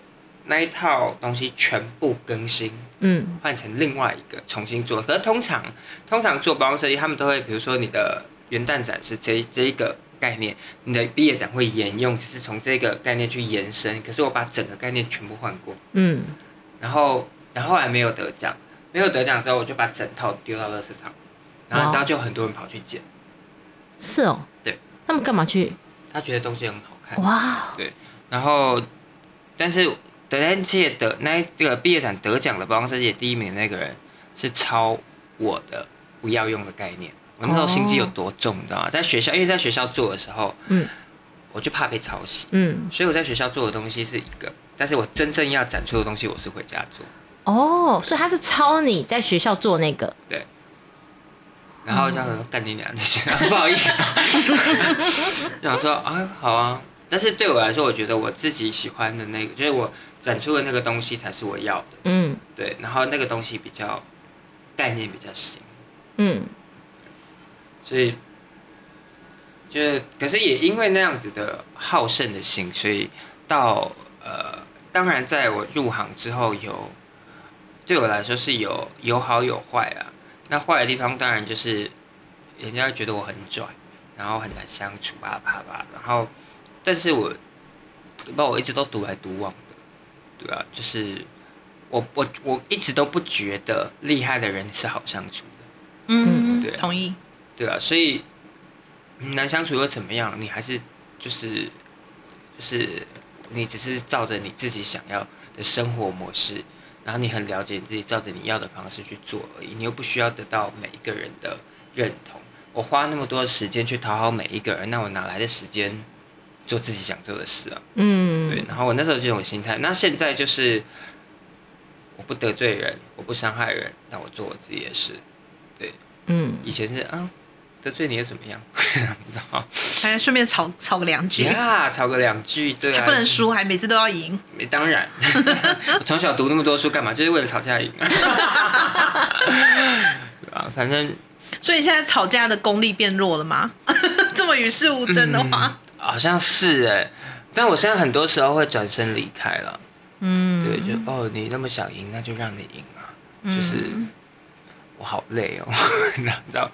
那一套东西全部更新，嗯。换成另外一个重新做。可是通常通常做包装设计，他们都会比如说你的元旦展是这一这一个概念，你的毕业展会沿用，只是从这个概念去延伸。可是我把整个概念全部换过，嗯，然后然后后来没有得奖，没有得奖之后，我就把整套丢到垃圾场，然后你知道就很多人跑去捡，是哦，对，他们干嘛去？他觉得东西很好看，哇，对。然后但是德兰届的那一这个毕业展得奖的包装设计第一名的那个人是抄我的不要用的概念。我那时候心机有多重，你知道吗？在学校，因为在学校做的时候，嗯。我就怕被抄袭，嗯，所以我在学校做的东西是一个，但是我真正要展出的东西，我是回家做。哦，所以他是抄你在学校做那个，对。然后这样说干你娘，不好意思，就想说啊好啊，但是对我来说，我觉得我自己喜欢的那个，就是我展出的那个东西才是我要的，嗯对，然后那个东西比较概念比较新，嗯所以就是，可是也因为那样子的好胜的心，所以到呃，当然在我入行之后有，对我来说是有有好有坏啊。那坏的地方当然就是人家会觉得我很拽，然后很难相处啊，啪啪。然后，但是我把我一直都独来独往的，对啊，就是我我我一直都不觉得厉害的人是好相处的。嗯，对啊同意。对啊，所以嗯难相处又怎么样？你还是就是就是你只是照着你自己想要的生活模式，然后你很了解你自己，照着你要的方式去做而已，你又不需要得到每一个人的认同。我花那么多时间去讨好每一个人，那我哪来的时间做自己想做的事啊？嗯，对，然后我那时候这种心态，那现在就是我不得罪人，我不伤害人，那我做我自己的事。嗯，以前是啊，得罪你又怎么样？你知道吗？还顺便吵吵个两句，呀，吵个两句，对啊，还不能输，还每次都要赢。当然，我从小读那么多书干嘛？就是为了吵架赢 啊，反正所以现在吵架的功力变弱了吗？这么与世无争的话，好像是哎，但我现在很多时候会转身离开了。嗯，对，就哦，你那么想赢，那就让你赢啊。就是嗯我好累哦，你知道？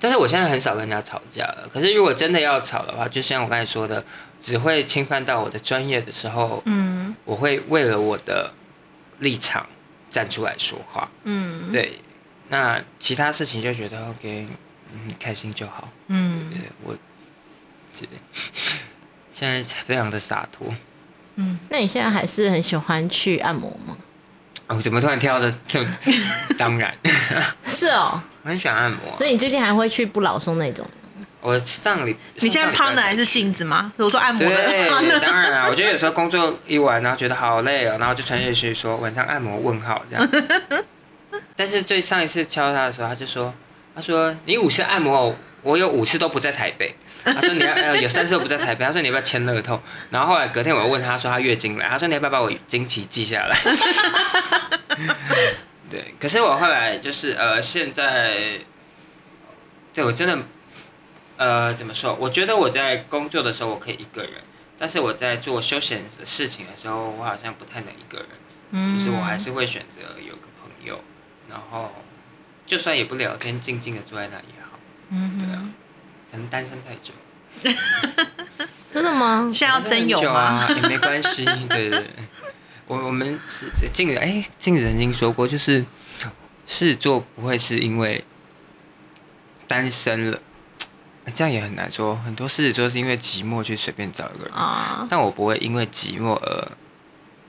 但是我现在很少跟人家吵架了。可是如果真的要吵的话，就像我刚才说的，只会侵犯到我的专业的时候，嗯我会为了我的立场站出来说话。嗯，对，那其他事情就觉得 OK，嗯，开心就好。嗯对我，这现在非常的洒脱。嗯，那你现在还是很喜欢去按摩吗？哦，怎么突然跳的？当然，是哦，我很喜欢按摩。所以你最近还会去不老松那种？我上礼，你现在上礼拜 partner 还是去镜子吗？如果说按摩的当然啊，我觉得有时候工作一完，然后觉得好累哦，然后就传讯息说晚上按摩问号这样。但是最上一次敲他的时候，他就说，他说你五次按摩哦，我有五次都不在台北。他说你要呃有三次都不在台北，他说你要不要签乐透？然后后来隔天我又问他说他月经来，他说你要不要把我经期记下来？对，可是我后来就是呃现在，对我真的呃，怎么说？我觉得我在工作的时候我可以一个人，但是我在做休闲的事情的时候，我好像不太能一个人，嗯就是我还是会选择有个朋友，然后就算也不聊天，静静的坐在那也好。嗯对啊，可能单身太久，真的吗？现在要真有吗？啊，也没关系。对对对，我我们是静子哎，静子曾经说过，就是狮子座不会是因为单身了，这样也很难说。很多狮子座是因为寂寞去随便找一个人，啊，但我不会因为寂寞而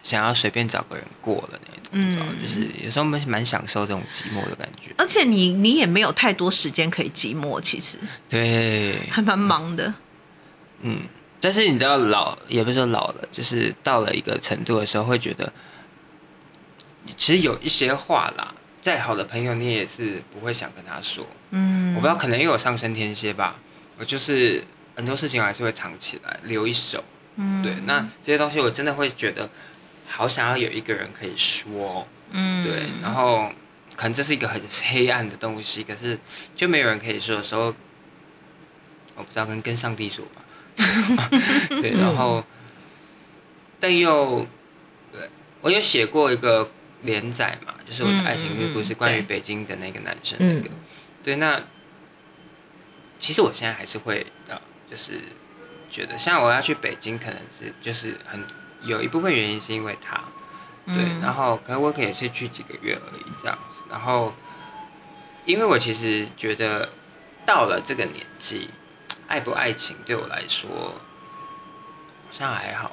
想要随便找个人过了那种，就是有时候蛮蛮享受这种寂寞的感觉。而且你你也没有太多时间可以寂寞，其实对，还蛮忙的。嗯，但是你知道老也不是说老了，就是到了一个程度的时候，会觉得其实有一些话啦，再好的朋友你也是不会想跟他说。嗯我不知道，可能因为我上升天蝎吧，我就是很多事情我还是会藏起来，留一手。嗯对，那这些东西我真的会觉得好想要有一个人可以说。嗯对，然后可能这是一个很黑暗的东西，可是就没有人可以说的时候，我不知道跟跟上帝说吧。对，然后但又对我有写过一个连载嘛，就是我的爱情月故事，关于北京的那个男生那个。对，那其实我现在还是会呃，就是觉得像我要去北京，可能是就是很有一部分原因是因为他。对，嗯然后可能我可能也是去几个月而已这样子，然后因为我其实觉得到了这个年纪，爱不爱情对我来说好像还好，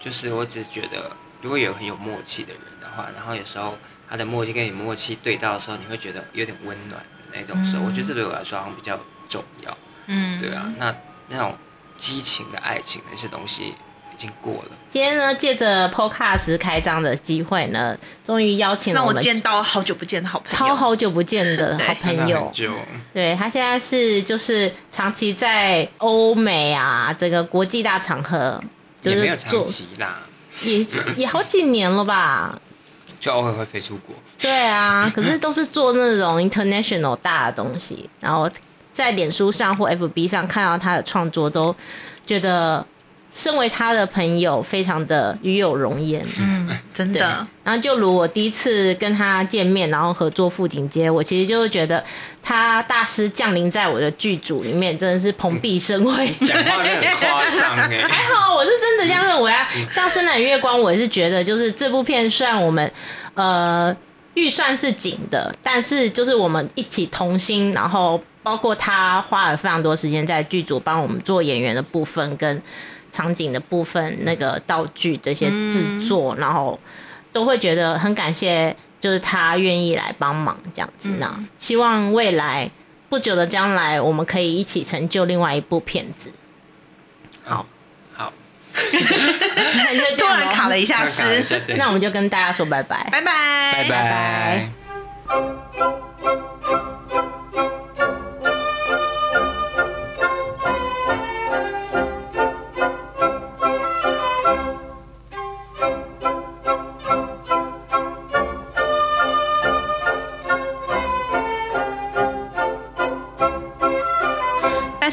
就是我只是觉得如果有很有默契的人的话，然后有时候他的默契跟你默契对到的时候，你会觉得有点温暖的那种时候，嗯我觉得这对我来说好像比较重要，嗯对啊，那那种激情的爱情那些东西已经过了。今天呢，借着 Podcast 开张的机会呢，终于邀请了我见到好久不见的好朋友。超好久不见的对好真的朋友很，久，对他现在是就是长期在欧美啊，这个国际大场合，就也没有长是做期啦，也也好几年了吧？就偶尔会飞出国。对啊，可是都是做那种 international 大的东西，然后在脸书上或 FB 上看到他的创作，都觉得身为他的朋友非常的与有荣焉。嗯，真的，然后就如我第一次跟他见面，然后合作《富锦街》，我其实就是觉得他大师降临在我的剧组里面，真的是蓬荜生辉。讲话很夸张 哎，还好，我是真的这样认为啊。像《深蓝月光》，我也是觉得，就是这部片虽然我们呃预算是紧的，但是就是我们一起同心，然后包括他花了非常多时间在剧组帮我们做演员的部分跟场景的部分，那个道具这些制作，然后都会觉得很感谢，就是他愿意来帮忙这样子。那希望未来不久的将来，我们可以一起成就另外一部片子。好，好，突然卡了一下看看一诗，下，那我们就跟大家说拜拜。拜拜，拜拜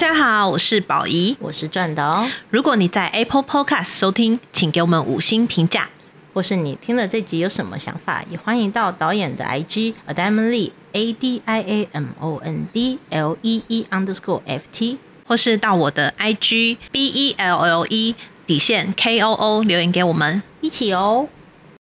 家好，我是宝仪。我是赚的哦，如果你在 Apple Podcast 收听，请给我们五星评价。或是你听了这集有什么想法，也欢迎到导演的 IG A Diamond Lee A D I A M O N D L E E underscore F T。或是到我的 IG B E L L E 底线 K O O 留言给我们。一起哦。